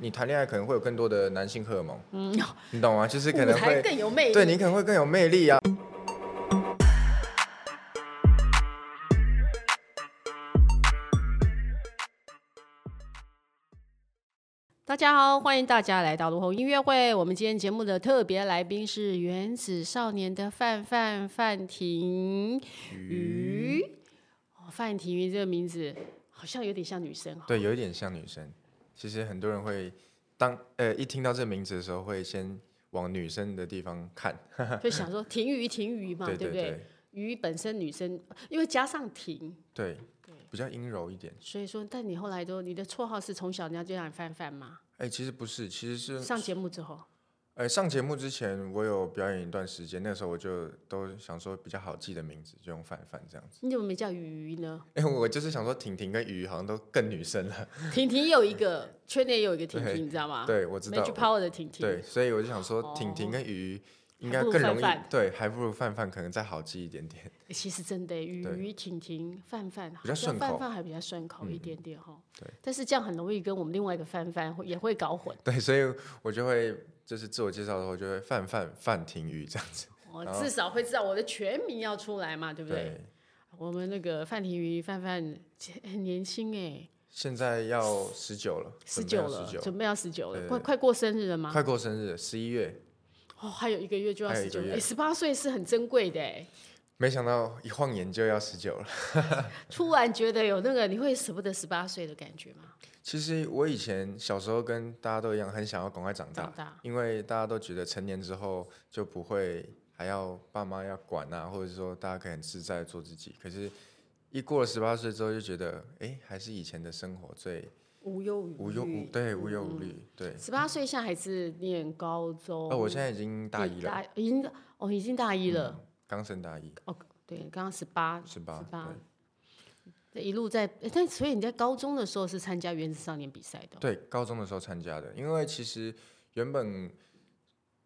你谈恋爱可能会有更多的男性荷尔蒙，嗯，你懂吗？就是可能会更有魅力，对你可能会更有魅力啊。大家好，欢迎大家来到卢红音乐会。我们今天节目的特别来宾是原子少年的范范范廷瑜。哦，范廷瑜这个名字好像有点像女生，对，有一点像女生。其实很多人会当呃一听到这个名字的时候，会先往女生的地方看，就想说停鱼停鱼嘛，对，对不对？鱼本身女生，因为加上停，对。比较阴柔一点，所以说，但你后来都你的绰号是从小人家就让你范范吗？哎、欸，其实不是，其实是上节目之后。哎、欸，上节目之前我有表演一段时间，那时候我就都想说比较好记的名字，就用范范这样子。你怎么没叫瑜瑜呢？哎、欸，我就是想说婷婷跟瑜瑜好像都更女生了。婷婷有一个，圈内也有一个婷婷，你知道吗？对，我知道。Magic Power 的婷婷。对，所以我就想说婷婷跟瑜瑜。应该更容易，对，还不如范范可能再好记一点点。其实真的，瑜瑜、婷婷、范范，比较顺口，范范还比较顺口一点点哈、嗯。对，但是这样很容易跟我们另外一个范范会也会搞混。对，所以我就会就是自我介绍的时候就会范范范廷宇这样子。我至少会知道我的全名要出来嘛，对不对？对，我们那个范廷宇范范很年轻哎，现在要十九了，十九了，准备要十九了，快快过生日了吗？快过生日，十一月。哦，还有一个月就要十九，哎，十八岁是很珍贵的哎。没想到一晃眼就要十九了，突然觉得有那个你会舍不得十八岁的感觉吗？其实我以前小时候跟大家都一样，很想要赶快长大，长大，因为大家都觉得成年之后就不会还要爸妈要管啊，或者说大家可以很自在做自己。可是，一过了十八岁之后，就觉得哎，还是以前的生活最。无忧无虑，无对，无忧无虑，对。十八岁现在还是念高中？哦，我现在已经大一了，已经哦，已经大一了，刚、嗯、升大一。哦，对，刚刚十八，十八，十八。这一路在，但所以你在高中的时候是参加原子少年比赛的？对，高中的时候参加的，因为其实原本。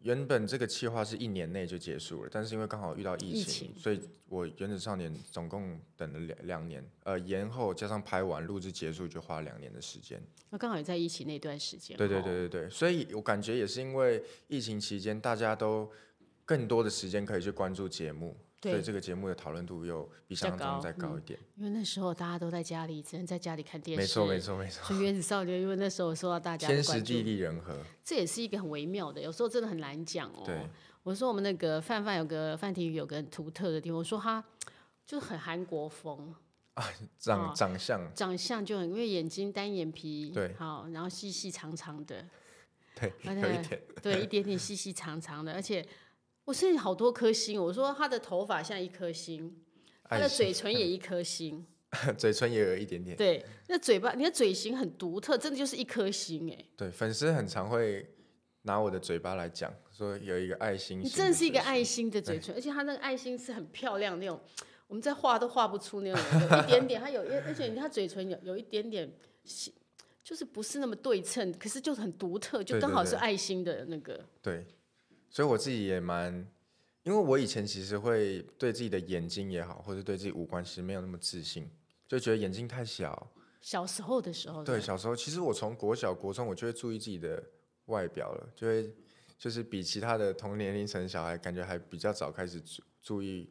原本这个计划是一年内就结束了，但是因为刚好遇到疫情，疫情，所以我原子少年总共等了两两年，呃，延后加上拍完录制结束就花了两年的时间。那刚好也在疫情那段时间。对对对对对，所以我感觉也是因为疫情期间大家都更多的时间可以去关注节目。所以这个节目的讨论度又比想象中再高一点，嗯，因为那时候大家都在家里，只能在家里看电视。没错，没错，没错。所以原子少年，因为那时候受到大家天时地利人和，这也是一个很微妙的，有时候真的很难讲哦。对，我说我们那个范范有个范廷宇有个很独特的地方，我说他就是很韩国风啊，长长相，长相就很，因为眼睛单眼皮，对，好，然后细细长长的，对，有一点，对，一点点细细长长的，而且。我身上好多颗星，我说他的头发像一颗星，他的嘴唇也一颗星，嘴唇也有一点点。对，那嘴巴，你的嘴型很独特，真的就是一颗星哎。对，粉丝很常会拿我的嘴巴来讲，说有一个爱心。你真的是一个爱心的嘴唇，而且他那个爱心是很漂亮那种，我们在画都画不出那种，有一点点，他有，而且你看他嘴唇有有一点点，就是不是那么对称，可是就很独特，就刚好是爱心的那个。对，对，对。所以我自己也蛮，因为我以前其实会对自己的眼睛也好，或者对自己五官其实没有那么自信，就觉得眼睛太小。小时候的时候。对，小时候其实我从国小、国中，我就会注意自己的外表了，就会就是比其他的同年龄层小孩，感觉还比较早开始注注意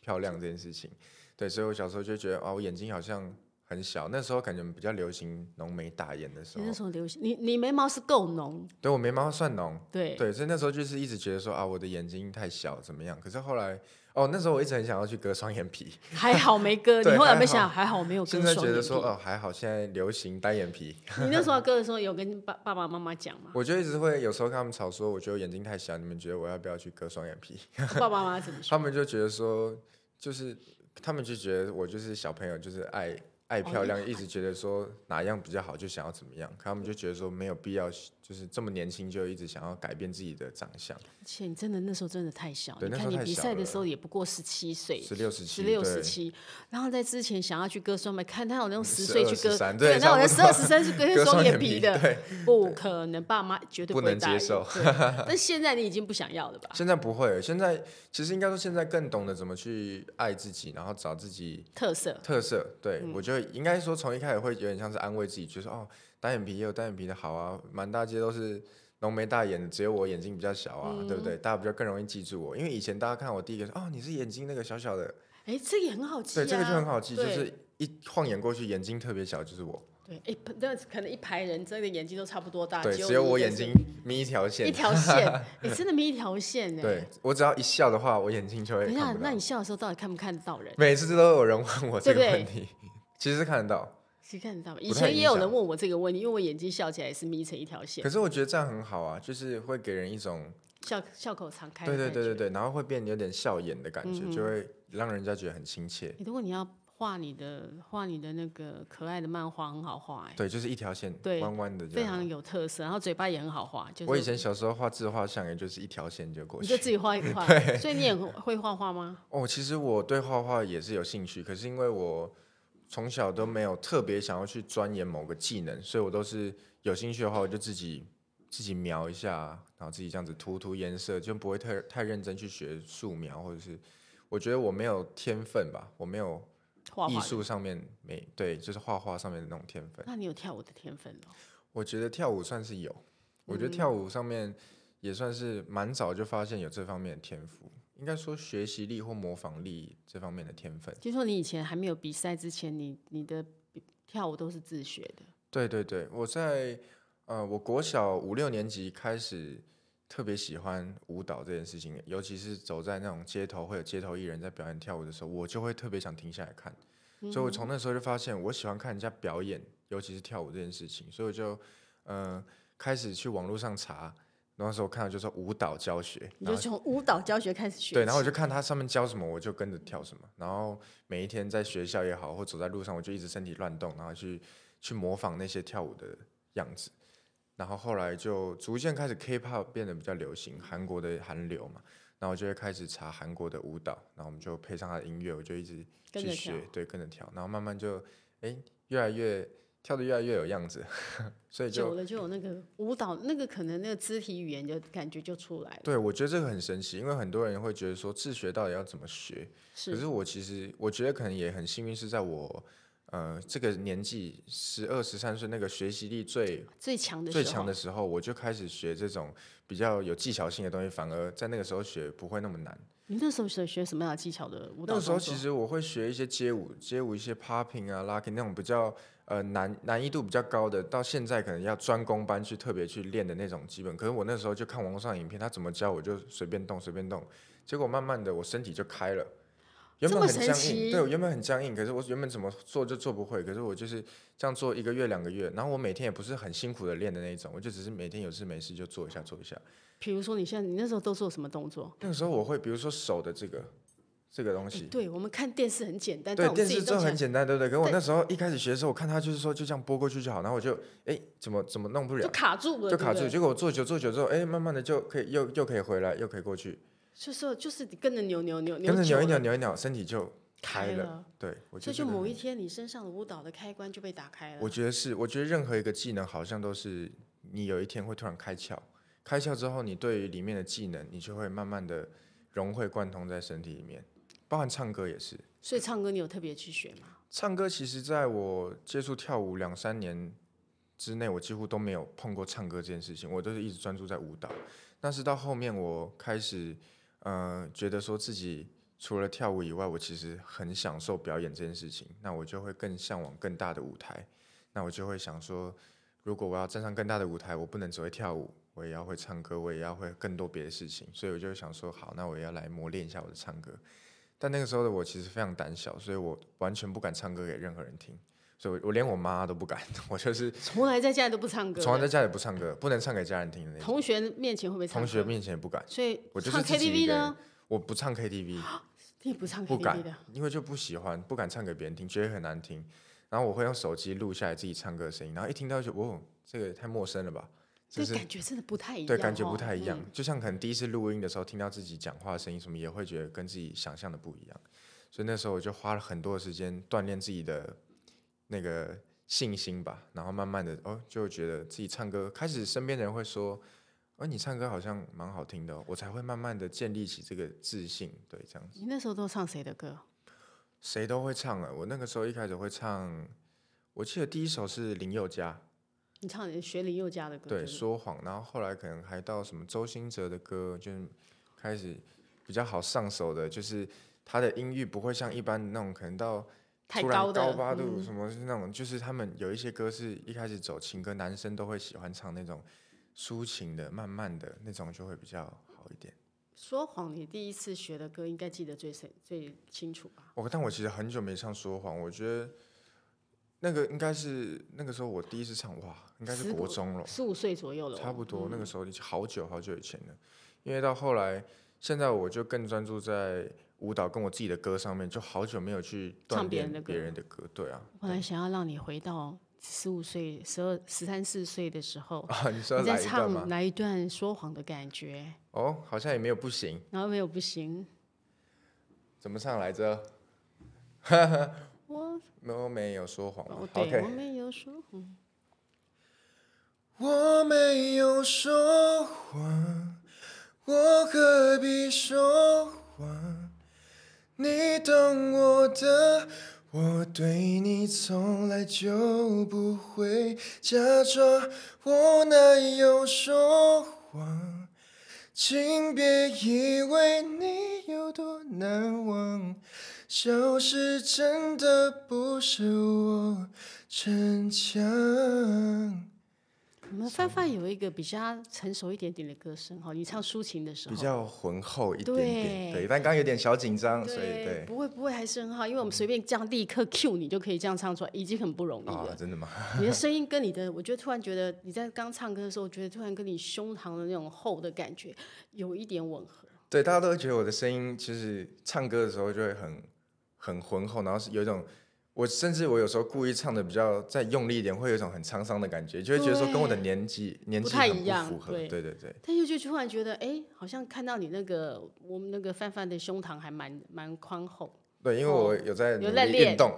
漂亮这件事情。对，所以我小时候就觉得啊，我眼睛好像。很小，那时候感觉比较流行浓眉大眼的时候。那时候流行，你你眉毛是够浓。对，我眉毛算浓。对对，所以那时候就是一直觉得说啊，我的眼睛太小怎么样？可是后来哦，那时候我一直很想要去割双眼皮。还好没割，你后来没想还好没有割双眼皮。现在觉得说哦还好，现在流行单眼皮。你那时候割的时候有跟爸爸爸妈妈讲吗？我就一直会有时候跟他们吵说，我觉得我眼睛太小，你们觉得我要不要去割双眼皮？爸爸妈妈怎么说？他们就觉得说，就是他们就觉得我就是小朋友，就是爱。爱漂亮，一直觉得说哪样比较好，就想要怎么样。可他们就觉得说没有必要，就是这么年轻就一直想要改变自己的长相。而且你真的那时候真的太小，对，你看你比赛的时候也不过十七岁，十六十七，十六十七。然后在之前想要去割双眉，看他有那种十岁去割，对，那我的十二十三是 割双眼皮的，不可能，爸妈绝对不，不能接受。但现在你已经不想要了吧？现在不会，现在其实应该说现在更懂得怎么去爱自己，然后找自己特色。特色，对、嗯、我觉得应该说从一。一开始会有点像是安慰自己，就是哦，单眼皮也有单眼皮的好啊，满大街都是浓眉大眼的，只有我眼睛比较小啊，嗯、对不对？大家比较更容易记住我，因为以前大家看我第一个说，哦，你是眼睛那个小小的，哎，这个也很好记、啊，对，这个就很好记，就是一晃眼过去，眼睛特别小，就是我。对，哎，那可能一排人真的眼睛都差不多大，对，只有我眼睛眯一条线，一条 线，你，真的眯一条线哎。对，我只要一笑的话，我眼睛就会。等一下，那你笑的时候到底看不看得到人？每次都有人问我这个问题，其实是看得到，看得到。以前也有人问我这个问题，因为我眼睛笑起来也是眯成一条线。可是我觉得这样很好啊，就是会给人一种笑笑口常开，对对对对对，然后会变有点笑眼的感觉，就会让人家觉得很亲切。如果你要。画你的画你的那个可爱的漫画很好画哎，对，就是一条线，对，弯弯的，非常有特色。然后嘴巴也很好画，就是我以前小时候画自画像，也就是一条线就过去，你就自己画一 画。所以你也会画画吗？哦，其实我对画画也是有兴趣，可是因为我从小都没有特别想要去钻研某个技能，所以我都是有兴趣的话，我就自己自己描一下，然后自己这样子涂涂颜色，就不会太太认真去学素描，或者是我觉得我没有天分吧，我没有。艺术上面没对，就是画画上面的那种天分。那你有跳舞的天分吗？我觉得跳舞算是有，我觉得跳舞上面也算是蛮早就发现有这方面的天赋。应该说学习力或模仿力这方面的天分。听说你以前还没有比赛之前，你你的跳舞都是自学的？对对对，我在呃，我国小五六年级开始。特别喜欢舞蹈这件事情，尤其是走在那种街头，会有街头艺人在表演跳舞的时候，我就会特别想停下来看。嗯、所以我从那时候就发现，我喜欢看人家表演，尤其是跳舞这件事情。所以我就呃开始去网络上查，那时候看到就是舞蹈教学，你就从舞蹈教学开始学。对，然后我就看他上面教什么，我就跟着跳什么。然后每一天在学校也好，或走在路上，我就一直身体乱动，然后去去模仿那些跳舞的样子。然后后来就逐渐开始 K-pop 变得比较流行，韩国的韩流嘛，然后我就会开始查韩国的舞蹈，然后我们就配上他的音乐，我就一直去学，对，跟着跳，然后慢慢就哎越来越跳的越来越有样子，所以就久了就有那个舞蹈那个可能那个肢体语言就感觉就出来了。对，我觉得这个很神奇，因为很多人会觉得说自学到底要怎么学，是，可是我其实我觉得可能也很幸运是在我。呃，这个年纪十二十三岁，那个学习力最最强的最强的时候，我就开始学这种比较有技巧性的东西，反而在那个时候学不会那么难。你那时候学学什么样的技巧的舞蹈？那时候其实我会学一些街舞，街舞一些 popping 啊、locking 那种比较呃难难易度比较高的，到现在可能要专攻班去特别去练的那种基本。可是我那时候就看网络上影片，他怎么教我就随便动随便动，结果慢慢的我身体就开了。原本很僵硬，对，我原本很僵硬，可是我原本怎么做就做不会，可是我就是这样做一个月两个月，然后我每天也不是很辛苦的练的那一种，我就只是每天有事没事就做一下做一下。比如说你现在你那时候都做什么动作？那个时候我会，比如说手的这个这个东西。对，我们看电视很简单，对，电视就很简单，对不对？可我那时候一开始学的时候，我看他就是说就这样拨过去就好，然后我就哎怎么怎么弄不了，就卡住了，就卡住。结果我做久做久之后，哎，慢慢的就可以又又可以回来，又可以过去。就是就是你跟着扭扭扭，跟着扭一扭扭一扭，身体就。开了，对，所以就某一天，你身上的舞蹈的开关就被打开了。我觉得是，我觉得任何一个技能好像都是你有一天会突然开窍，开窍之后，你对于里面的技能，你就会慢慢的融会贯通在身体里面，包含唱歌也是。所以唱歌你有特别去学吗？唱歌其实在我接触跳舞两三年之内，我几乎都没有碰过唱歌这件事情，我都是一直专注在舞蹈。但是到后面我开始，嗯、呃，觉得说自己。除了跳舞以外，我其实很享受表演这件事情。那我就会更向往更大的舞台。那我就会想说，如果我要站上更大的舞台，我不能只会跳舞，我也要会唱歌，我也要会更多别的事情。所以我就想说，好，那我也要来磨练一下我的唱歌。但那个时候的我其实非常胆小，所以我完全不敢唱歌给任何人听。所以我，我连我妈都不敢，我就是从来在家里都不唱歌，从来在家里不唱歌，不能唱给家人听的那种。同学面前会不会唱？同学面前也不敢。所以，我就是唱 KTV 呢？我不唱 KTV。你不唱 KTV 的？不敢，因为就不喜欢，不敢唱给别人听，觉得很难听。然后我会用手机录下来自己唱歌的声音，然后一听到就哦，这个太陌生了吧？就是感觉真的不太一样。对，感觉不太一样。嗯、就像可能第一次录音的时候，听到自己讲话的声音什么，也会觉得跟自己想象的不一样。所以那时候我就花了很多的时间锻炼自己的那个信心吧。然后慢慢的哦，就觉得自己唱歌，开始身边的人会说。哦你唱歌好像蛮好听的，哦，我才会慢慢的建立起这个自信。对，这样子。你那时候都唱谁的歌？谁都会唱啊！我那个时候一开始会唱，我记得第一首是林宥嘉，你唱的学林宥嘉的歌，对，说谎，然后后来可能还到什么周兴哲的歌，就开始比较好上手的，就是他的音域不会像一般那种可能到突然高八度，什么是那种，就是他们有一些歌是一开始走情歌，男生都会喜欢唱那种抒情的、慢慢的那种，就会比较好一点。说谎，你第一次学的歌应该记得最深、最清楚吧？我但我其实很久没唱说谎，我觉得。那个应该是那个时候我第一次唱，哇，应该是国中了，十五岁左右了，差不多。那个时候已经好久好久以前了，因为到后来，现在我就更专注在舞蹈跟我自己的歌上面，就好久没有去锻炼别人的歌。对啊，本来想要让你回到十五岁、十二、十三四岁的时候，啊，你在唱哪一段说谎的感觉？哦，好像也没有不行，然后没有不行，怎么唱来着？我 我没有说谎。哦，对我没有说谎。我没有说谎，我何必说谎？你懂我的，我对你从来就不会假装。我哪有说谎？请别以为你有多难忘。消失真的不是我逞强。我们范范有一个比较成熟一点点的歌声哈，你唱抒情的时候比较浑厚一点点，对，对，但刚刚有点小紧张，所以对，不会不会还是很好，因为我们随便这样立刻 cue 你就可以这样唱出来，已经很不容易了。哦，真的吗？你的声音跟你的，我觉得突然觉得你在刚唱歌的时候，我觉得突然跟你胸膛的那种厚的感觉有一点吻合。对，大家都会觉得我的声音其实唱歌的时候就会很。很浑厚，然后是有一种，我甚至我有时候故意唱的比较再用力一点，会有一种很沧桑的感觉，就会觉得说跟我的年纪年纪不太一样，不符合，对对对，对。但又就突然觉得，哎，好像看到你那个我们那个范范的胸膛还蛮蛮宽厚。对，因为我有在有在练动，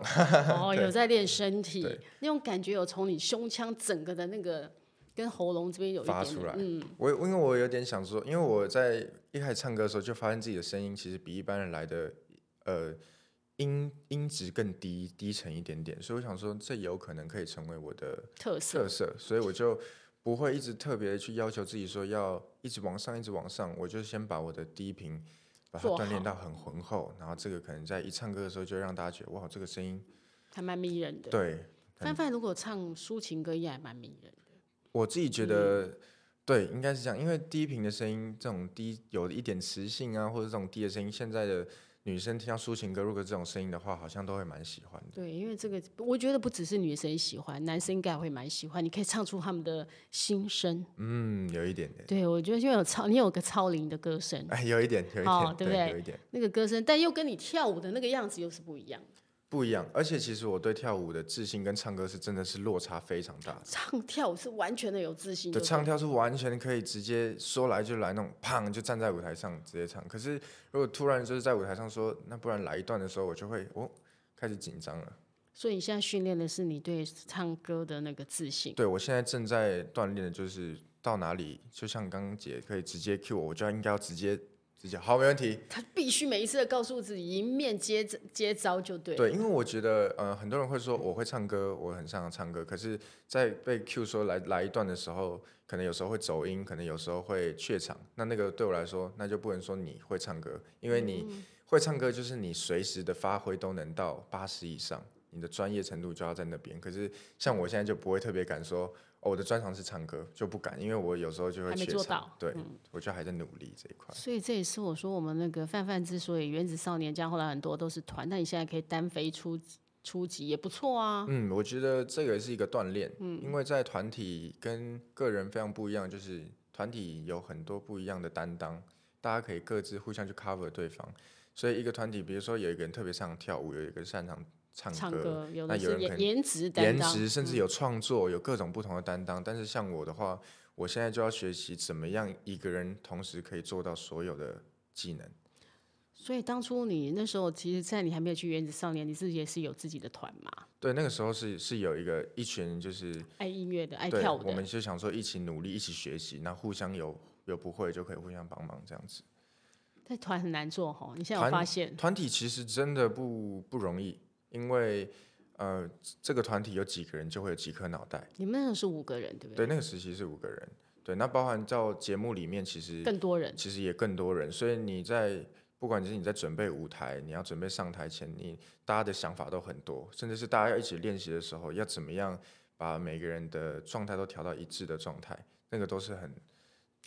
哦，有在练身体，那种感觉有从你胸腔整个的那个跟喉咙这边有发出来。嗯，我因为我有点想说，因为我在一开始唱歌的时候就发现自己的声音其实比一般人来的，呃。音音质更低低沉一点点，所以我想说，这有可能可以成为我的特色，特色，所以我就不会一直特别去要求自己说要一直往上，一直往上。我就先把我的低频把它锻炼到很浑厚，然后这个可能在一唱歌的时候，就让大家觉得哇，这个声音还蛮迷人的。对，范范如果唱抒情歌也还蛮迷人的。我自己觉得，嗯、对，应该是这样，因为低频的声音，这种低有一点磁性啊，或者这种低的声音，现在的。女生听到抒情歌，如果这种声音的话，好像都会蛮喜欢的。对，因为这个，我觉得不只是女生喜欢，男生应该会蛮喜欢。你可以唱出他们的心声。嗯，有一点点。对，我觉得因为有超，你有个超龄的歌声。哎，有一点，有一点，哦、对不对？有一点。那个歌声，但又跟你跳舞的那个样子又是不一样。不一样，而且其实我对跳舞的自信跟唱歌是真的是落差非常大。唱跳舞是完全的有自信，对，唱跳是完全可以直接说来就来那种，砰就站在舞台上直接唱。可是如果突然就是在舞台上说，那不然来一段的时候，我就会哦开始紧张了。所以你现在训练的是你对唱歌的那个自信。对，我现在正在锻炼的就是到哪里，就像刚刚姐可以直接 cue 我，我就应该要直接。好，没问题。他必须每一次的告诉自己，迎面接接招就对。对，因为我觉得，呃，很多人会说我会唱歌，我很擅长唱歌。可是，在被 Q 说来来一段的时候，可能有时候会走音，可能有时候会怯场。那那个对我来说，那就不能说你会唱歌，因为你会唱歌就是你随时的发挥都能到八十以上，你的专业程度就要在那边。可是像我现在就不会特别敢说。哦、我的专长是唱歌，就不敢，因为我有时候就会还没做到。对、嗯，我就还在努力这一块。所以这也是我说我们那个范范之所以原子少年这样，后来很多都是团，那你现在可以单飞出出级也不错啊。嗯，我觉得这个是一个锻炼。嗯，因为在团体跟个人非常不一样，就是团体有很多不一样的担当，大家可以各自互相去 cover 对方。所以一个团体，比如说有一个人特别擅长跳舞，有一个擅长。唱歌，唱歌有的是那有人可能颜值颜值，甚至有创作，有各种不同的担当。但是像我的话，我现在就要学习怎么样一个人同时可以做到所有的技能。所以当初你那时候，其实，在你还没有去原子少年，你自己也是有自己的团嘛？对，那个时候是是有一个一群就是爱音乐的、爱跳舞的，我们就想说一起努力，一起学习，那互相有有不会就可以互相帮忙这样子。但团很难做哈，你现在有发现？团体其实真的不不容易，因为。呃，这个团体有几个人就会有几颗脑袋。你们那个是五个人，对不对？对，那个时期是五个人。对，那包含到节目里面，其实更多人，其实也更多人。所以你在不管是你在准备舞台，你要准备上台前，你大家的想法都很多，甚至是大家要一起练习的时候，要怎么样把每个人的状态都调到一致的状态，那个都是很，很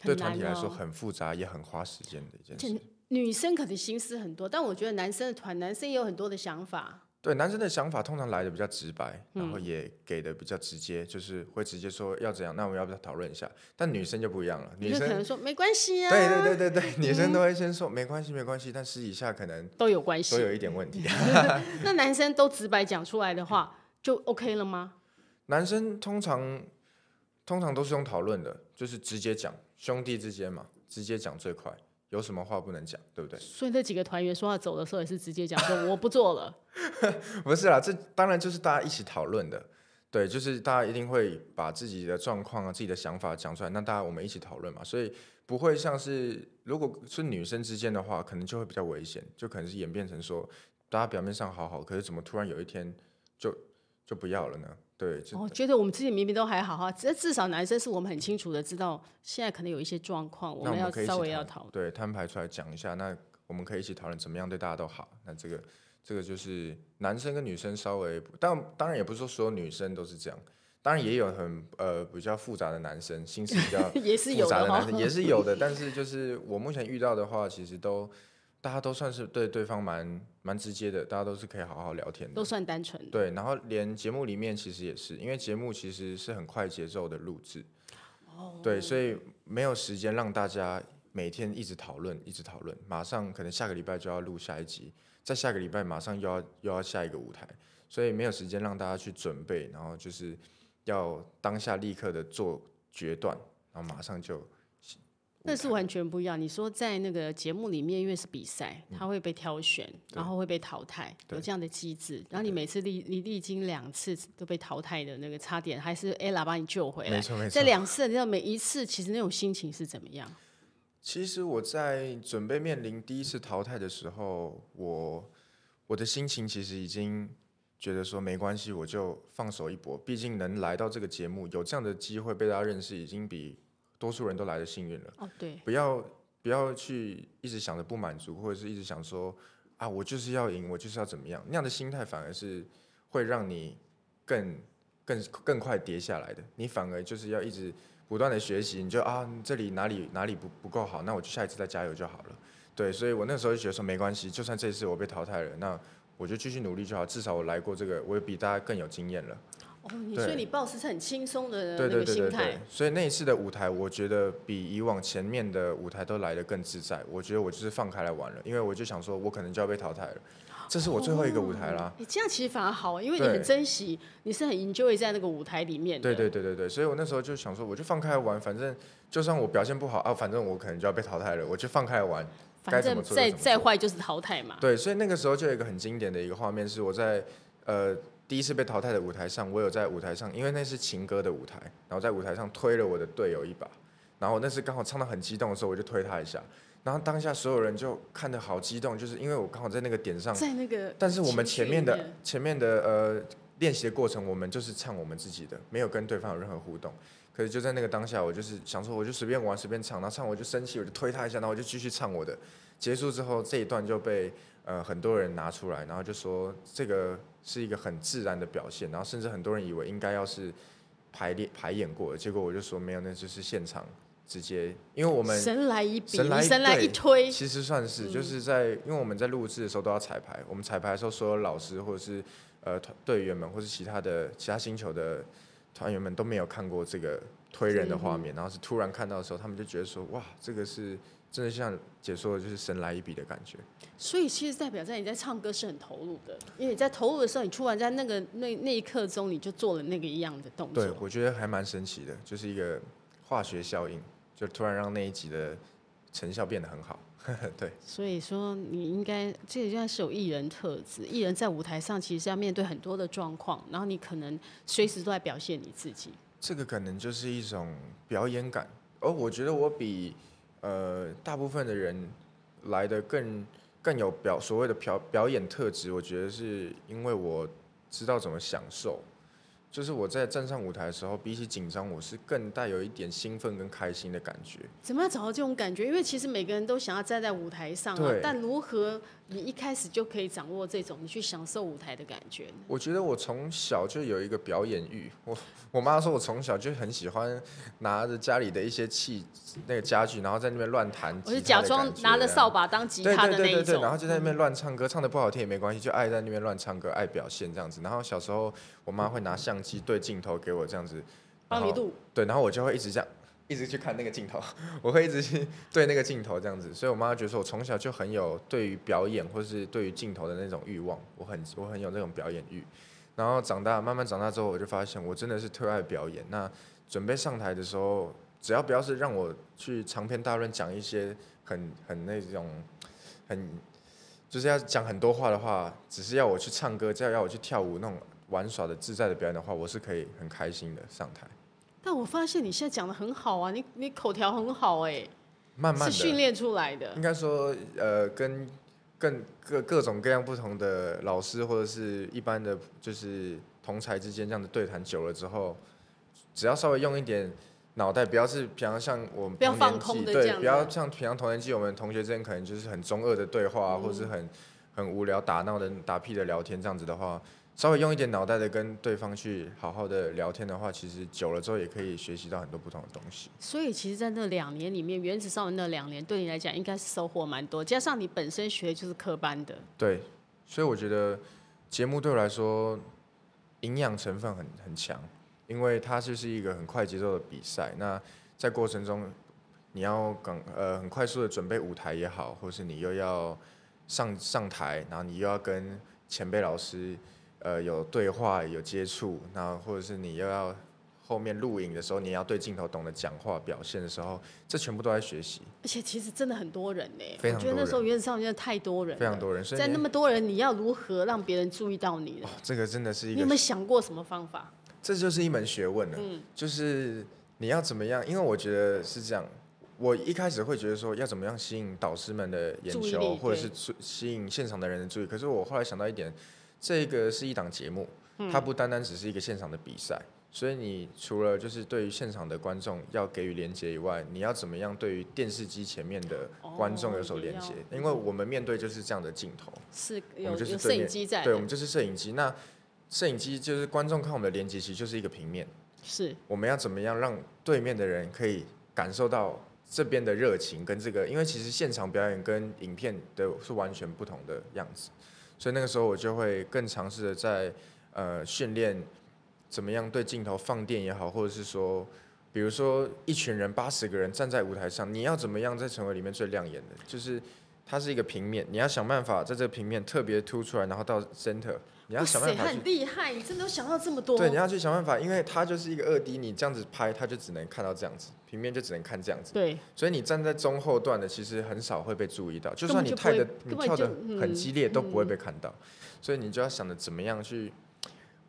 对团体来说很复杂，也很花时间的一件事。女生可能心思很多，但我觉得男生的团，男生也有很多的想法。对，男生的想法通常来的比较直白，然后也给的比较直接，嗯、就是会直接说要怎样，那我们要不要讨论一下？但女生就不一样了，女生可能说没关系啊。对对对对对，女生都会先说、嗯、没关系没关系，但私底下可能都有关系，都有一点问题。那男生都直白讲出来的话，就 OK 了吗？男生通常通常都是用讨论的，就是直接讲，兄弟之间嘛，直接讲最快。有什么话不能讲，对不对？所以那几个团员说要走的时候也是直接讲说 我不做了。不是啦，这当然就是大家一起讨论的，对，就是大家一定会把自己的状况啊、自己的想法讲出来，那大家我们一起讨论嘛，所以不会像是如果是女生之间的话，可能就会比较危险，就可能是演变成说大家表面上好好，可是怎么突然有一天就就不要了呢？对，我、哦、觉得我们自己明明都还好哈，至至少男生是我们很清楚的知道，现在可能有一些状况，我们要稍微要讨论，对，摊牌出来讲一下，那我们可以一起讨论怎么样对大家都好。那这个这个就是男生跟女生稍微，但当然也不是说所有女生都是这样，当然也有很呃比较复杂的男生，心思比较 复杂的男生也是有的，但是就是我目前遇到的话，其实都。大家都算是对对方蛮蛮直接的，大家都是可以好好聊天的，都算单纯。对，然后连节目里面其实也是，因为节目其实是很快节奏的录制，哦，对，所以没有时间让大家每天一直讨论，一直讨论，马上可能下个礼拜就要录下一集，在下个礼拜马上又要又要下一个舞台，所以没有时间让大家去准备，然后就是要当下立刻的做决断，然后马上就。那是完全不一样。你说在那个节目里面，因为是比赛，他会被挑选，嗯、然后会被淘汰，有这样的机制。然后你每次历你历经两次都被淘汰的那个差点，还是 Ella 把你救回来。没错没错。这两次，你知道每一次其实那种心情是怎么样？其实我在准备面临第一次淘汰的时候，我我的心情其实已经觉得说没关系，我就放手一搏。毕竟能来到这个节目，有这样的机会被大家认识，已经比。多数人都来的幸运了。哦，对，不要不要去一直想着不满足，或者是一直想说啊，我就是要赢，我就是要怎么样，那样的心态反而是会让你更更更快跌下来的。你反而就是要一直不断的学习，你就啊，这里哪里哪里不不够好，那我就下一次再加油就好了。对，所以我那时候就觉得说没关系，就算这次我被淘汰了，那我就继续努力就好，至少我来过这个，我也比大家更有经验了。哦，你所以你抱持是很轻松的那个心态，所以那一次的舞台，我觉得比以往前面的舞台都来得更自在。我觉得我就是放开来玩了，因为我就想说，我可能就要被淘汰了，这是我最后一个舞台啦。你、哦、这样其实反而好，因为你很珍惜，你是很 enjoy 在那个舞台里面。对对对对对，所以我那时候就想说，我就放开来玩，反正就算我表现不好啊，反正我可能就要被淘汰了，我就放开来玩，该怎么做再再坏就是淘汰嘛。对，所以那个时候就有一个很经典的一个画面，是我在呃。第一次被淘汰的舞台上，我有在舞台上，因为那是情歌的舞台，然后在舞台上推了我的队友一把，然后那是刚好唱到很激动的时候，我就推他一下，然后当下所有人就看得好激动，就是因为我刚好在那个点上，在那个，但是我们前面的前面的呃练习的过程，我们就是唱我们自己的，没有跟对方有任何互动，可是就在那个当下，我就是想说，我就随便玩随便唱，然后唱我就生气，我就推他一下，然后我就继续唱我的，结束之后这一段就被呃很多人拿出来，然后就说这个。是一个很自然的表现，然后甚至很多人以为应该要是排练排演过的，结果我就说没有，那就是现场直接，因为我们神来一笔，神来，一推，其实算是就是在，因为我们在录制的时候都要彩排，我们彩排的时候，所有老师或者是呃团队员们，或是其他的其他星球的团员们都没有看过这个推人的画面，然后是突然看到的时候，他们就觉得说哇，这个是。真的像解说的，就是神来一笔的感觉。所以其实代表在你在唱歌是很投入的，因为你在投入的时候，你突然在那个那那一刻中，你就做了那个一样的动作。对，我觉得还蛮神奇的，就是一个化学效应，就突然让那一集的成效变得很好。对。所以说，你应该这个应该是有艺人特质，艺人在舞台上其实要面对很多的状况，然后你可能随时都在表现你自己。这个可能就是一种表演感，而我觉得我比。呃，大部分的人来的更更有表所谓的表表演特质，我觉得是因为我知道怎么享受。就是我在站上舞台的时候，比起紧张，我是更带有一点兴奋跟开心的感觉。怎么样找到这种感觉？因为其实每个人都想要站在舞台上啊，但如何你一开始就可以掌握这种你去享受舞台的感觉？我觉得我从小就有一个表演欲。我我妈说我从小就很喜欢拿着家里的一些器那个家具，然后在那边乱弹。我是假装拿着扫把当吉他的那一种。对对对对，然后就在那边乱唱歌，唱得不好听也没关系，就爱在那边乱唱歌，爱表现这样子。然后小时候我妈会拿相机对镜头给我这样子，帮你录。对，然后我就会一直这样，一直去看那个镜头，我会一直去对那个镜头这样子。所以我妈觉得我从小就很有对于表演或是对于镜头的那种欲望，我很我很有那种表演欲。然后长大，慢慢长大之后，我就发现我真的是特爱表演。那准备上台的时候，只要不要是让我去长篇大论讲一些很很那种很就是要讲很多话的话，只是要我去唱歌，只要要我去跳舞那种玩耍的自在的表演的话，我是可以很开心的上台。但我发现你现在讲的很好啊，你你口条很好哎、欸，慢慢是训练出来的。应该说，呃，跟。更各各种各样不同的老师或者是一般的，就是同才之间这样子对谈久了之后，只要稍微用一点脑袋，不要是平常像我们不要放空的，对，不要像平常同年纪我们同学之间可能就是很中二的对话，嗯、或者是很很无聊打闹的打屁的聊天这样子的话。稍微用一点脑袋的跟对方去好好的聊天的话，其实久了之后也可以学习到很多不同的东西。所以，其实，在那两年里面，原子少年那两年对你来讲应该是收获蛮多，加上你本身学的就是科班的。对，所以我觉得节目对我来说营养成分很很强，因为它就是一个很快节奏的比赛。那在过程中，你要赶呃很快速的准备舞台也好，或是你又要上上台，然后你又要跟前辈老师。呃，有对话，有接触，那或者是你又要后面录影的时候，你要对镜头懂得讲话表现的时候，这全部都在学习。而且其实真的很多人呢，非常多人。我觉得那时候原子上真的太多人，非常多人。在那么多人，你要如何让别人注意到你呢？哦，这个真的是一个。你有没有想过什么方法？这就是一门学问了。嗯，就是你要怎么样？因为我觉得是这样，我一开始会觉得说要怎么样吸引导师们的眼球，或者是吸引现场的人的注意。可是我后来想到一点。这个是一档节目，它不单单只是一个现场的比赛，嗯，所以你除了就是对于现场的观众要给予连接以外，你要怎么样对于电视机前面的观众有所连接？哦，因为我们面对就是这样的镜头，是有，我们就是有摄影机在，对，我们就是摄影机。那摄影机就是观众看我们的连接，其实就是一个平面，是我们要怎么样让对面的人可以感受到这边的热情跟这个？因为其实现场表演跟影片的是完全不同的样子。所以那个时候我就会更尝试的在呃训练怎么样对镜头放电也好，或者是说，比如说一群人八十个人站在舞台上，你要怎么样再成为里面最亮眼的？就是它是一个平面，你要想办法在这个平面特别突出来，然后到 center。你要想办法，很厉害，你真的有想到这么多。对，你要去想办法，因为它就是一个二 D，你这样子拍，它就只能看到这样子，平面就只能看这样子。对，所以你站在中后段的，其实很少会被注意到，就算你太的，你跳的很激烈，都不会被看到。嗯、所以你就要想着怎么样去。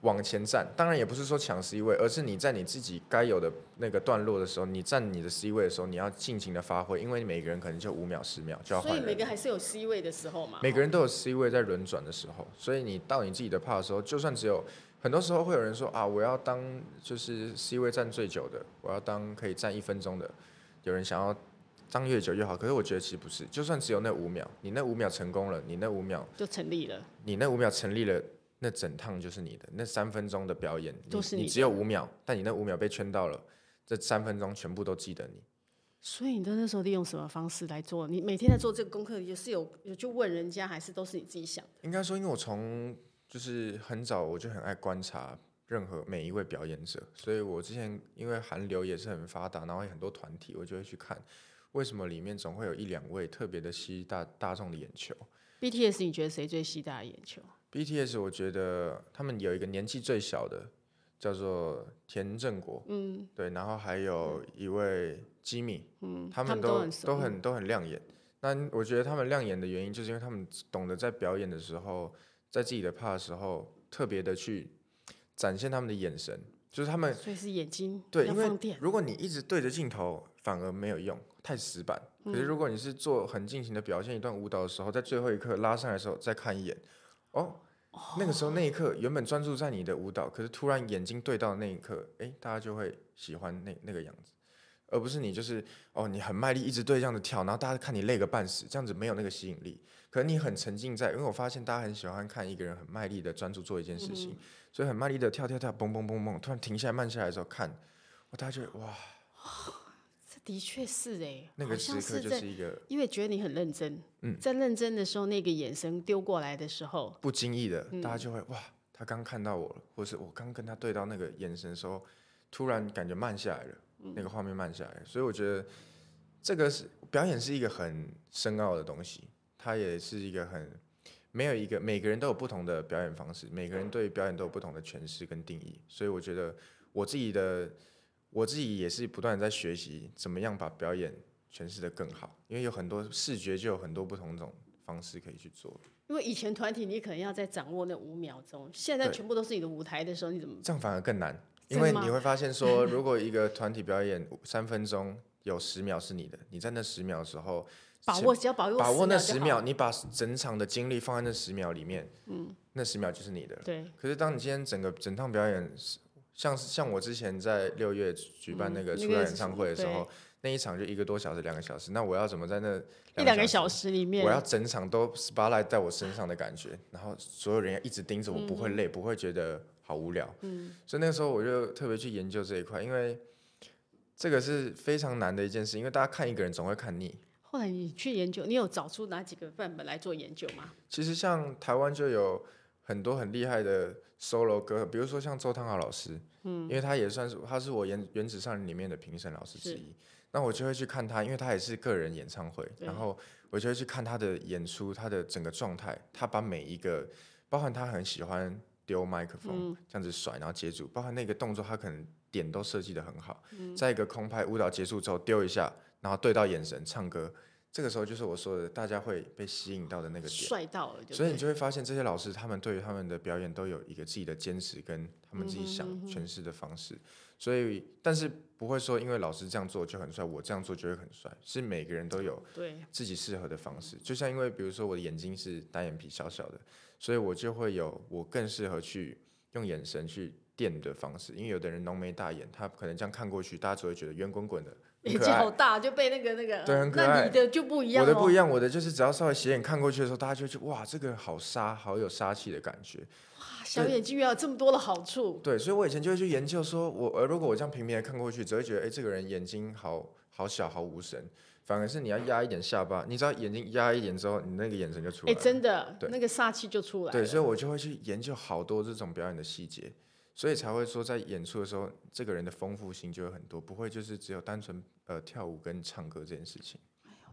往前站，当然也不是说抢 C 位，而是你在你自己该有的那个段落的时候，你站你的 C 位的时候，你要尽情的发挥，因为每个人可能就五秒、十秒就要换。所以每个还是有 C 位的时候嘛。每个人都有 C 位在轮转的时候，所以你到你自己的 part 的时候，就算只有很多时候会有人说啊，我要当就是 C 位站最久的，我要当可以站一分钟的，有人想要当越久越好，可是我觉得其实不是，就算只有那五秒，你那五秒成功了，你那五秒就成立了，你那五秒成立了。那整趟就是你的，那三分钟的表演都是你，你只有五秒，但你那五秒被圈到了，这三分钟全部都记得你。所以你那时候利用什么方式来做？你每天在做这个功课，也是有有去问人家，还是都是你自己想的？应该说，因为我从就是很早我就很爱观察任何每一位表演者，所以我之前因为韩流也是很发达，然后有很多团体，我就会去看为什么里面总会有一两位特别的吸大大众的眼球。BTS，你觉得谁最吸大家眼球？BTS，我觉得他们有一个年纪最小的，叫做田正国，嗯，对，然后还有一位吉米，嗯，他们都都很都很，都很亮眼。那我觉得他们亮眼的原因，就是因为他们懂得在表演的时候，在自己的 part 的时候，特别的去展现他们的眼神，就是他们，所以是眼睛对，因为如果你一直对着镜头，反而没有用，太死板。可是如果你是做很尽情的表现一段舞蹈的时候，在最后一刻拉上来的时候，再看一眼，哦。那个时候那一刻原本专注在你的舞蹈，可是突然眼睛对到那一刻，哎，大家就会喜欢那那个样子。而不是你就是哦，你很卖力一直对这样子跳，然后大家看你累个半死，这样子没有那个吸引力。可能你很沉浸在，因为我发现大家很喜欢看一个人很卖力的专注做一件事情，嗯、所以很卖力的跳跳跳，蹦蹦蹦蹦，突然停下来慢下来的时候看，我大家觉得哇，这的确是哎，那个时刻就是一个，因为觉得你很认真，嗯，在认真的时候，那个眼神丢过来的时候，不经意的，大家就会哇，他刚看到我了，或是我刚跟他对到那个眼神的时候，突然感觉慢下来了。那个画面慢下来，所以我觉得这个是表演是一个很深奥的东西，它也是一个很没有一个每个人都有不同的表演方式，每个人对表演都有不同的诠释跟定义，所以我觉得我自己的我自己也是不断在学习怎么样把表演诠释的更好，因为有很多视觉就有很多不同种方式可以去做。因为以前团体你可能要在掌握那五秒钟，现在全部都是你的舞台的时候，你怎么这样反而更难？因为你会发现说，如果一个团体表演三分钟，有十秒是你的，你在那十秒的时候把握，只要把握把握那十秒，你把整场的精力放在那十秒里面，嗯，那十秒就是你的。对。可是当你今天整个整趟表演，像像我之前在六月举办那个出道演唱会的时候，那一场就一个多小时、两个小时，那我要怎么在那一两个小时里面，我要整场都 spotlight 在我身上的感觉，然后所有人要一直盯着我，不会累，不会觉得。好无聊，嗯，所以那个时候我就特别去研究这一块，因为这个是非常难的一件事，因为大家看一个人总会看腻。后来你去研究，你有找出哪几个范本来做研究吗？其实像台湾就有很多很厉害的 solo 歌，比如说像周汤豪老师，嗯，因为他也算是他是我原原子上里面的评审老师之一，那我就会去看他，因为他也是个人演唱会，然后我就会去看他的演出，他的整个状态，他把每一个，包含他很喜欢。丢麦克风，这样子甩，然后接住，包括那个动作，他可能点都设计的很好。在一个空拍舞蹈结束之后，丢一下，然后对到眼神，唱歌，这个时候就是我说的，大家会被吸引到的那个点。帅到了，所以你就会发现这些老师，他们对于他们的表演都有一个自己的坚持，跟他们自己想诠释的方式。所以，但是不会说，因为老师这样做就很帅，我这样做就会很帅。是每个人都有自己适合的方式。就像因为，比如说我的眼睛是单眼皮，小小的。所以我就会有我更适合去用眼神去电的方式，因为有的人浓眉大眼，他可能这样看过去，大家只会觉得圆滚滚的，眼睛好大，就被那个那个，对，很可爱。那你的就不一样，我的不一样，我的就是只要稍微斜眼看过去的时候，大家就觉得哇，这个好杀，好有杀气的感觉。哇，小眼睛原来有这么多的好处。对，所以我以前就会去研究说，我呃，如果我这样平平的看过去，只会觉得哎，这个人眼睛好好小，好无神。反而是你要压一点下巴，你只要眼睛压一点之后，你那个眼神就出来了。哎，真的，对，那个煞气就出来了。对，所以我就会去研究好多这种表演的细节，所以才会说在演出的时候，这个人的丰富性就有很多，不会就是只有单纯呃跳舞跟唱歌这件事情。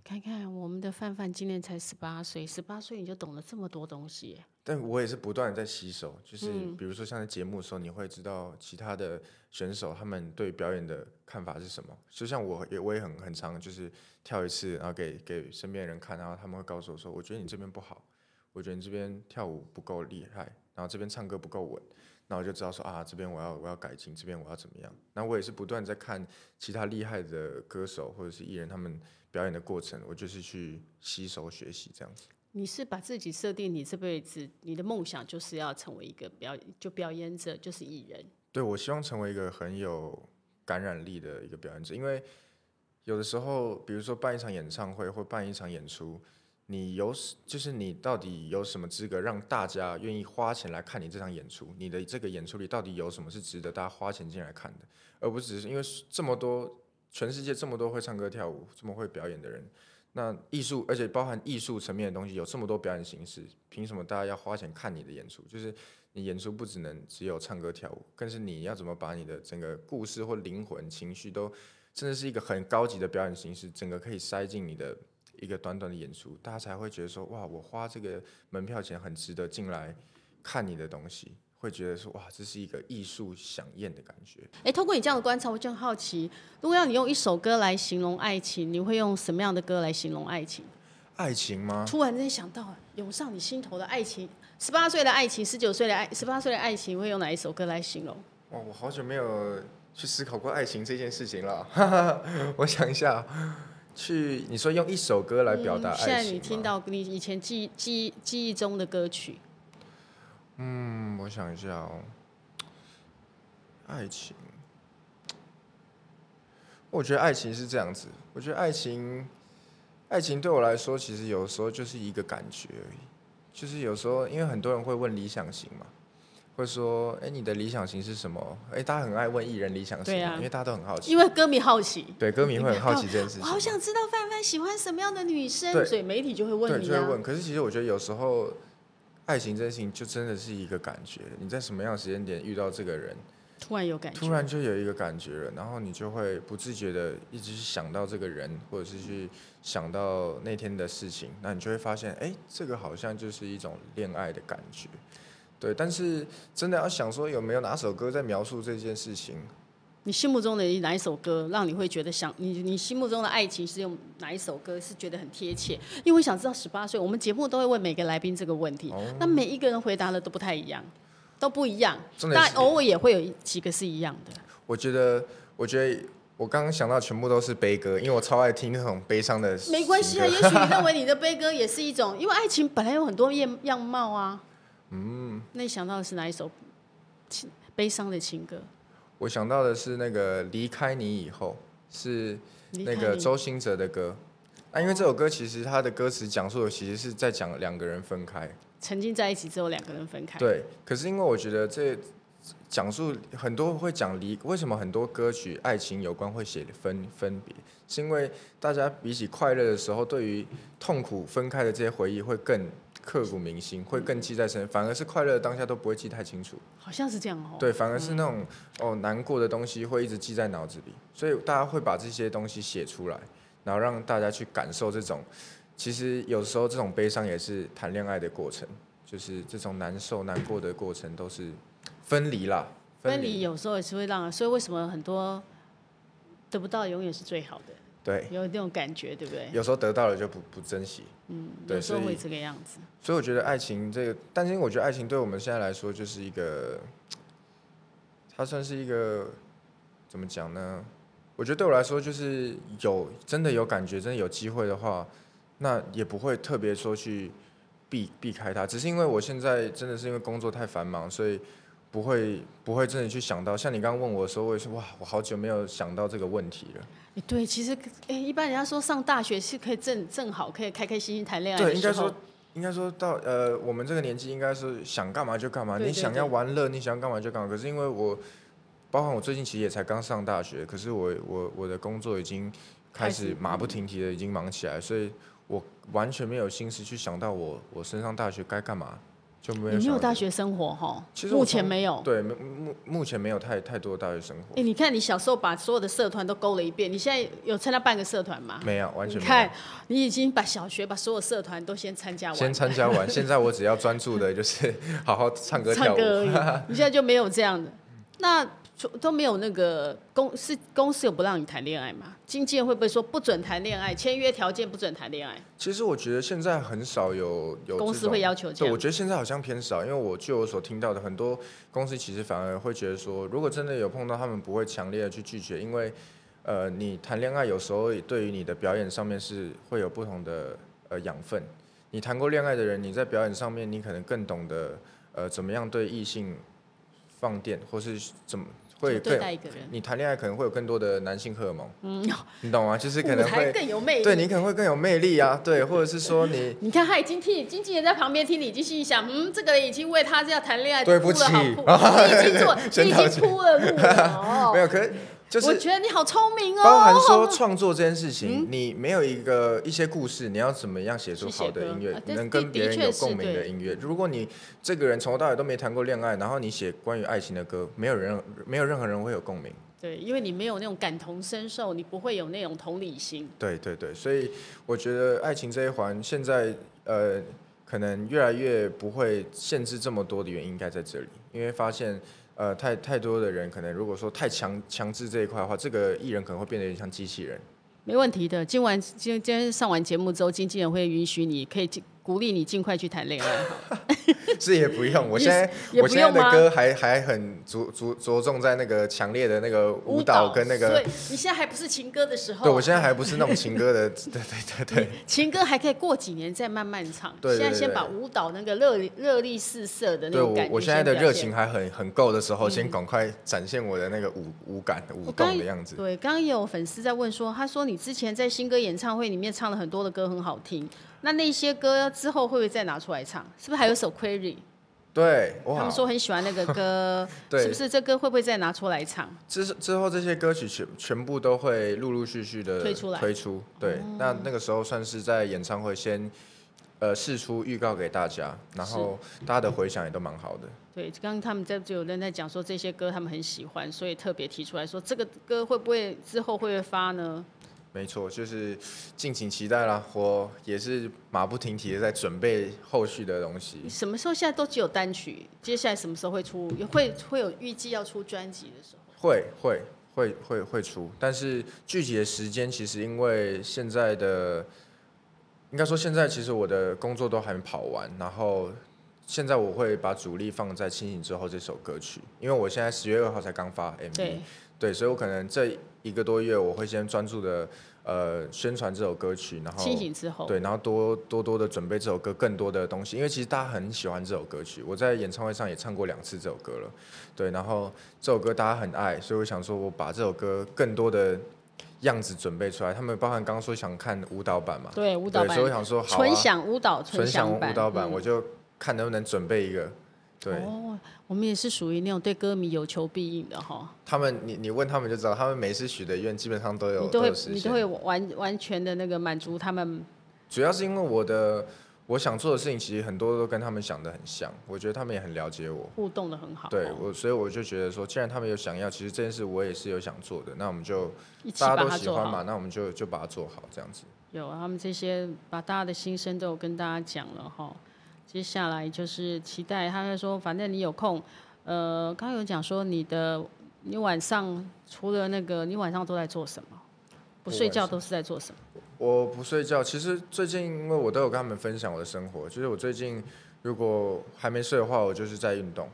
看看我们的范范今年才十八岁，十八岁你就懂了这么多东西。但我也是不断在吸收，就是比如说像在节目的时候，你会知道其他的选手他们对表演的看法是什么。就像我也我也很很常就是跳一次，然后给给身边人看，然后他们会告诉我说，我觉得你这边不好，我觉得你这边跳舞不够厉害，然后这边唱歌不够稳，那我就知道说啊，这边我要我要改进，这边我要怎么样。那我也是不断在看其他厉害的歌手或者是艺人他们。表演的过程，我就是去吸收学习这样子。你是把自己设定，你这辈子你的梦想就是要成为一个表演，就表演者，就是艺人。对，我希望成为一个很有感染力的一个表演者，因为有的时候，比如说办一场演唱会或办一场演出，你有就是你到底有什么资格让大家愿意花钱来看你这场演出？你的这个演出里到底有什么是值得大家花钱进来看的，而不只是因为这么多。全世界这么多会唱歌跳舞、这么会表演的人，那艺术，而且包含艺术层面的东西，有这么多表演形式，凭什么大家要花钱看你的演出？就是你演出不只能只有唱歌跳舞，更是你要怎么把你的整个故事或灵魂、情绪都，真的是一个很高级的表演形式，整个可以塞进你的一个短短的演出，大家才会觉得说，哇，我花这个门票钱很值得进来看你的东西。会觉得说哇，这是一个艺术饗宴的感觉。哎，通过你这样的观察，我就很好奇，如果要你用一首歌来形容爱情，你会用什么样的歌来形容爱情？爱情吗？突然间想到涌上你心头的爱情，十八岁的爱情，十九岁的爱，十八岁的爱情，会用哪一首歌来形容？哇，我好久没有去思考过爱情这件事情了。我想一下，去你说用一首歌来表达爱情，嗯，现在你听到你以前记忆记忆记忆中的歌曲。嗯，我想一下哦，爱情，我觉得爱情是这样子。我觉得爱情，爱情对我来说，其实有时候就是一个感觉而已。就是有时候，因为很多人会问理想型嘛。会说，哎，你的理想型是什么？哎，大家很爱问艺人理想型，啊、因为大家都很好奇。因为歌迷好奇。对，歌迷会很好奇这件事情。我好想知道范范喜欢什么样的女生，对所以媒体就会问你、就会问。可是其实我觉得有时候，爱情这件事情就真的是一个感觉。你在什么样的时间点遇到这个人，突然有感觉，突然就有一个感觉了，然后你就会不自觉的一直去想到这个人，或者是去想到那天的事情，那你就会发现，哎，这个好像就是一种恋爱的感觉。对，但是真的要想说有没有哪首歌在描述这件事情？你心目中的哪一首歌让你会觉得想你？你心目中的爱情是用哪一首歌是觉得很贴切？因为我想知道十八岁，我们节目都会问每个来宾这个问题，哦、那每一个人回答的都不太一样，都不一样，但偶尔也会有几个是一样的。我觉得，我觉得我刚刚想到全部都是悲歌，因为我超爱听那种悲伤的。没关系啊，也许你认为 你的悲歌也是一种，因为爱情本来有很多样样貌啊。嗯，那你想到的是哪一首情悲伤的情歌？我想到的是那个离开你以后，是那个周兴哲的歌。啊，因为这首歌其实它的歌词讲述的其实是在讲两个人分开，曾经在一起之后两个人分开。对，可是因为我觉得这讲述很多会讲离，为什么很多歌曲爱情有关会写分分别？是因为大家比起快乐的时候，对于痛苦分开的这些回忆会更。刻骨铭心，会更记在身，反而是快乐的当下都不会记太清楚。好像是这样哦。对，反而是那种、嗯、哦难过的东西会一直记在脑子里，所以大家会把这些东西写出来，然后让大家去感受这种。其实有时候这种悲伤也是谈恋爱的过程，就是这种难受难过的过程都是分离啦。分离有时候也是会让，所以为什么很多得不到永远是最好的？对，有那种感觉，对不对？有时候得到了就不不珍惜，嗯，对，有时候会这个样子。所以我觉得爱情这个，但是我觉得爱情对我们现在来说就是一个，它算是一个怎么讲呢？我觉得对我来说就是有真的有感觉，真的有机会的话，那也不会特别说去避避开它，只是因为我现在真的是因为工作太繁忙，所以。不会，不会真的去想到，像你刚刚问我的时候，我也是哇，我好久没有想到这个问题了。对，其实哎，一般人家说上大学是可以正正好可以开开心心谈恋爱。对，应该说，应该说到呃，我们这个年纪应该是想干嘛就干嘛，对对对，你想要玩乐，你想要干嘛就干嘛。可是因为我，包括我最近其实也才刚上大学，可是我我我的工作已经开始马不停蹄的已经忙起来，所以我完全没有心思去想到我我升上大学该干嘛。就没有你没有大学生活哈？其实目前没有。对，目目前没有太太多大学生活。哎，你看你小时候把所有的社团都勾了一遍，你现在有参加半个社团吗？没有，完全没有。你看，你已经把小学把所有社团都先参加完。先参加完，现在我只要专注的就是 好好唱歌跳舞。唱歌而已。你现在就没有这样的那。都没有那个公司公司有不让你谈恋爱吗？经纪人会不会说不准谈恋爱？签约条件不准谈恋爱？其实我觉得现在很少有有公司会要求这样。对，我觉得现在好像偏少，因为我据我所听到的，很多公司其实反而会觉得说，如果真的有碰到，他们不会强烈的去拒绝，因为呃，你谈恋爱有时候对于你的表演上面是会有不同的呃养分。你谈过恋爱的人，你在表演上面，你可能更懂得呃怎么样对异性放电，或是怎么。会对待一个人，你谈恋爱可能会有更多的男性荷尔蒙，嗯，你懂吗？就是可能会更有魅力，对你可能会更有魅力啊，对，或者是说你，你看他已经替经纪人在旁边听你，已经心里想，嗯，这个人已经为他这样谈恋爱对不起，你已经做，你已经铺了路了，没有可。就是我觉得你好聪明哦。包含说创作这件事情，你没有一个一些故事，你要怎么样写出好的音乐，能跟别人有共鸣的音乐？如果你这个人从头到尾都没谈过恋爱，然后你写关于爱情的歌，没有人没有任何人会有共鸣。对，因为你没有那种感同身受，你不会有那种同理心。对对对，所以我觉得爱情这一环现在呃，可能越来越不会限制这么多的原因，应该在这里，因为发现。呃，太太多的人可能，如果说太强强制这一块的话，这个艺人可能会变得有点像机器人。没问题的，今晚今今天上完节目之后，经纪人会允许你可以鼓励你尽快去谈恋爱。是也不用。我现在我现在的歌还还很着着着重在那个强烈的那个舞蹈跟那个。对，你现在还不是情歌的时候。对，我现在还不是那种情歌的，对对对对。情歌还可以过几年再慢慢唱。对，现在先把舞蹈那个热热力四射的那种感觉。对，我我现在的热情还很很够的时候，先赶快展现我的那个舞舞感舞动的样子。对，刚刚也有粉丝在问说，他说你之前在新歌演唱会里面唱了很多的歌，很好听。那那些歌之后会不会再拿出来唱？是不是还有首《Query》？对，他们说很喜欢那个歌，对是不是？这歌会不会再拿出来唱？之之后这些歌曲全全部都会陆陆续续的推出来。推出，对，哦、那那个时候算是在演唱会先呃试出预告给大家，然后大家的回响也都蛮好的。对，刚刚他们在就有人在讲说这些歌他们很喜欢，所以特别提出来说这个歌会不会之后会不会发呢？没错，就是敬请期待啦！我也是马不停蹄的在准备后续的东西。什么时候？现在都只有单曲，接下来什么时候会出？会会有预计要出专辑的时候？会会会会会出，但是具体的时间其实因为现在的，应该说现在其实我的工作都还没跑完，然后现在我会把主力放在《清醒之后》这首歌曲，因为我现在十月二号才刚发 MV。对。所以我可能这一个多月，我会先专注的呃宣传这首歌曲，然后清醒之后，对，然后多多多的准备这首歌更多的东西，因为其实大家很喜欢这首歌曲，我在演唱会上也唱过两次这首歌了，对，然后这首歌大家很爱，所以我想说我把这首歌更多的样子准备出来，他们包含刚刚说想看舞蹈版嘛，对，舞蹈版，所以我想说好啊，纯享舞蹈，纯享舞蹈版，我就看能不能准备一个。对哦，我们也是属于那种对歌迷有求必应的哈。他们，你你问他们就知道，他们每次许的愿基本上都有，你都会都你都会完完全的那个满足他们。主要是因为我的我想做的事情，其实很多都跟他们想的很像，我觉得他们也很了解我，互动的很好。对我，所以我就觉得说，既然他们有想要，其实这件事我也是有想做的，那我们就大家都喜欢嘛，那我们就就把它做好这样子。有他们这些把大家的心声都有跟大家讲了哈。接下来就是期待，他会说，反正你有空，呃，刚刚有讲说你的，你晚上除了那个，你晚上都在做什么？不睡觉都是在做什么？我不睡觉，其实最近因为我都有跟他们分享我的生活，就是我最近如果还没睡的话，我就是在运动，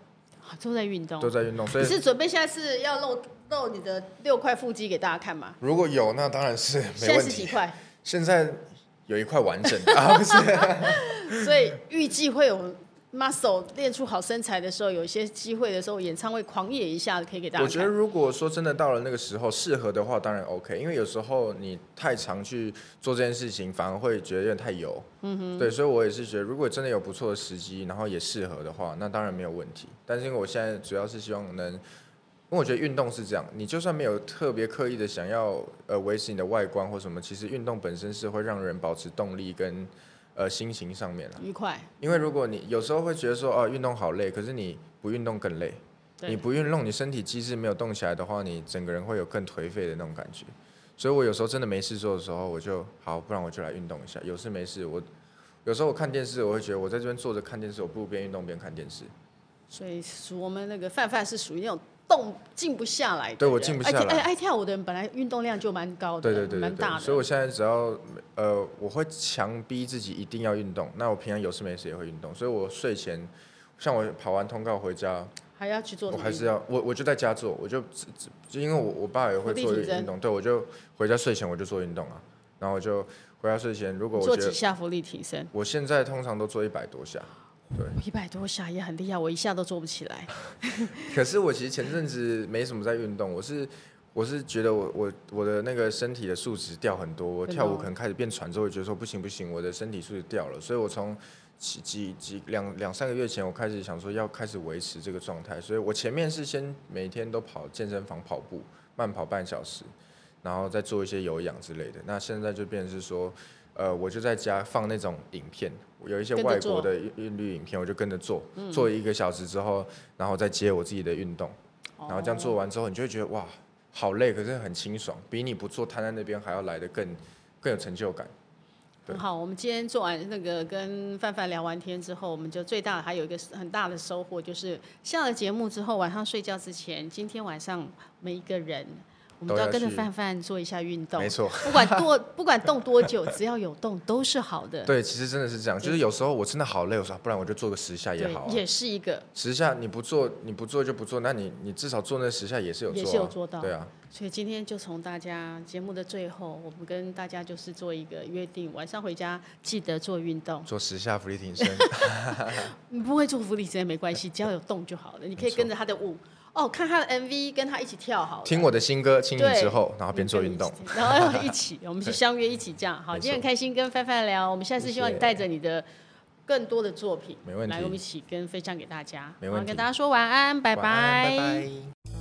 都在运动，都在运动。所以你是准备现在是要露露你的六块腹肌给大家看吗？如果有，那当然是没问题。现在是几块？现在。有一块完整的，啊、不是，所以预计会有 muscle 练出好身材的时候，有一些机会的时候，演唱会狂野一下可以给大家。我觉得如果说真的到了那个时候适合的话，当然 OK，因为有时候你太常去做这件事情，反而会觉得有点太油。嗯哼，对，所以我也是觉得，如果真的有不错的时机，然后也适合的话，那当然没有问题。但是因为我现在主要是希望能。因为我觉得运动是这样，你就算没有特别刻意的想要呃维持你的外观或什么，其实运动本身是会让人保持动力跟呃心情上面愉快。因为如果你有时候会觉得说哦运动好累，可是你不运动更累。对你不运动，你身体机制没有动起来的话，你整个人会有更颓废的那种感觉。所以我有时候真的没事做的时候，我就好，不然我就来运动一下。有事没事，我有时候我看电视，我会觉得我在这边坐着看电视，我不如边运动边看电视。所以我们那个范范是属于那种。动静不下来，对我静不下来。爱爱跳舞的人本来运动量就蛮高的，对对对，蛮大的。所以我现在只要呃，我会强逼自己一定要运动。那我平常有事没事也会运动。所以我睡前，像我跑完通告回家，还要去做，我还是要我我就在家做，我就就因为我我爸也会做运动，对我就回家睡前我就做运动啊。然后我就回家睡前，如果我做几下伏地挺身，我现在通常都做一百多下。对，一百多下也很厉害，我一下都做不起来。可是我其实前阵子没什么在运动，我是我是觉得我我我的那个身体的素质掉很多，我跳舞可能开始变喘之后，我觉得说不行不行，我的身体素质掉了，所以我从几几几两两三个月前，我开始想说要开始维持这个状态，所以我前面是先每天都跑健身房跑步，慢跑半小时，然后再做一些有氧之类的。那现在就变成是说。呃，我就在家放那种影片，有一些外国的韵律影片，我就跟着做，做一个小时之后，然后再接我自己的运动，然后这样做完之后，你就会觉得哇，好累，可是很清爽，比你不做瘫在那边还要来得更更有成就感。很好，我们今天做完那个跟范范聊完天之后，我们就最大的还有一个很大的收获，就是下了节目之后，晚上睡觉之前，今天晚上每一个人。我们都要跟着范范做一下运动。没错，不管多不管动多久，只要有动都是好的。对，其实真的是这样，就是有时候我真的好累，我说不然我就做个十下也好，也是一个十下你不做你不做就不做，那你你至少做那十下也是有做，也是有做到，对啊。所以今天就从大家节目的最后，我们跟大家就是做一个约定，晚上回家记得做运动，做十下伏地挺身。你不会做伏地挺身没关系，只要有动就好了。你可以跟着他的舞。哦，看他的 MV，跟他一起跳好。听我的新歌，轻盈之后，然后边做运动，然后一起，我们是相约一起这样。好，今天很开心跟范范聊，我们下次希望你带着你的更多的作品，没问题，来我们一起跟分享给大家。没问题，跟大家说晚安，拜拜。拜拜。